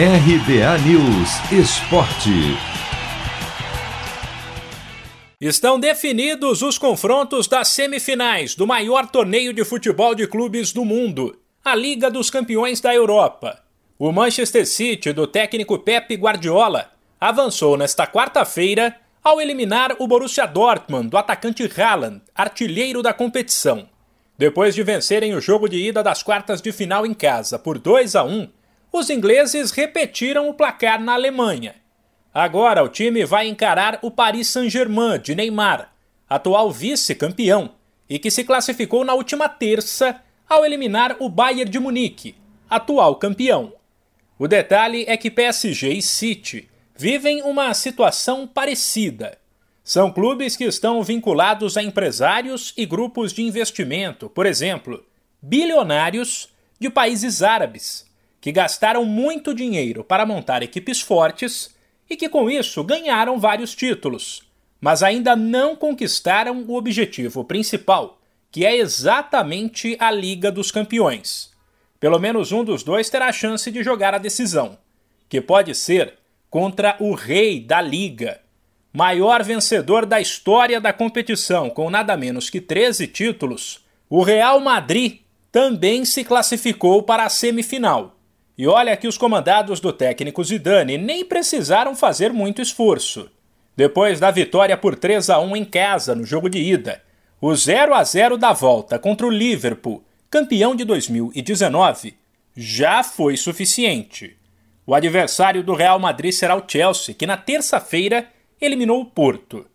RBA News Esporte. Estão definidos os confrontos das semifinais do maior torneio de futebol de clubes do mundo, a Liga dos Campeões da Europa. O Manchester City, do técnico Pep Guardiola, avançou nesta quarta-feira ao eliminar o Borussia Dortmund, do atacante Haaland, artilheiro da competição. Depois de vencerem o jogo de ida das quartas de final em casa por 2 a 1, os ingleses repetiram o placar na Alemanha. Agora o time vai encarar o Paris Saint-Germain de Neymar, atual vice-campeão, e que se classificou na última terça ao eliminar o Bayern de Munique, atual campeão. O detalhe é que PSG e City vivem uma situação parecida. São clubes que estão vinculados a empresários e grupos de investimento, por exemplo, bilionários de países árabes, que gastaram muito dinheiro para montar equipes fortes e que com isso ganharam vários títulos, mas ainda não conquistaram o objetivo principal, que é exatamente a Liga dos Campeões. Pelo menos um dos dois terá a chance de jogar a decisão, que pode ser contra o rei da Liga maior vencedor da história da competição, com nada menos que 13 títulos, o Real Madrid também se classificou para a semifinal. E olha que os comandados do técnico Zidane nem precisaram fazer muito esforço. Depois da vitória por 3 a 1 em casa no jogo de ida, o 0 a 0 da volta contra o Liverpool, campeão de 2019, já foi suficiente. O adversário do Real Madrid será o Chelsea, que na terça-feira eliminou o Porto.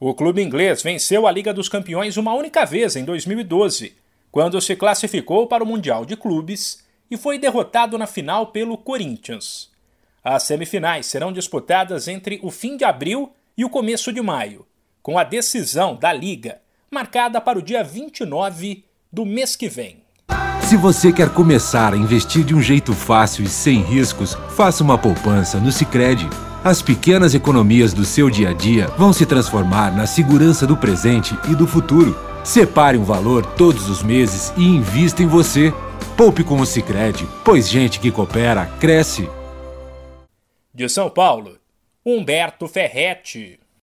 O clube inglês venceu a Liga dos Campeões uma única vez em 2012, quando se classificou para o Mundial de Clubes e foi derrotado na final pelo Corinthians. As semifinais serão disputadas entre o fim de abril e o começo de maio, com a decisão da Liga marcada para o dia 29 do mês que vem. Se você quer começar a investir de um jeito fácil e sem riscos, faça uma poupança no Sicredi. As pequenas economias do seu dia a dia vão se transformar na segurança do presente e do futuro. Separe um valor todos os meses e invista em você. Poupe com o Sicredi, pois gente que coopera cresce. De São Paulo, Humberto Ferretti.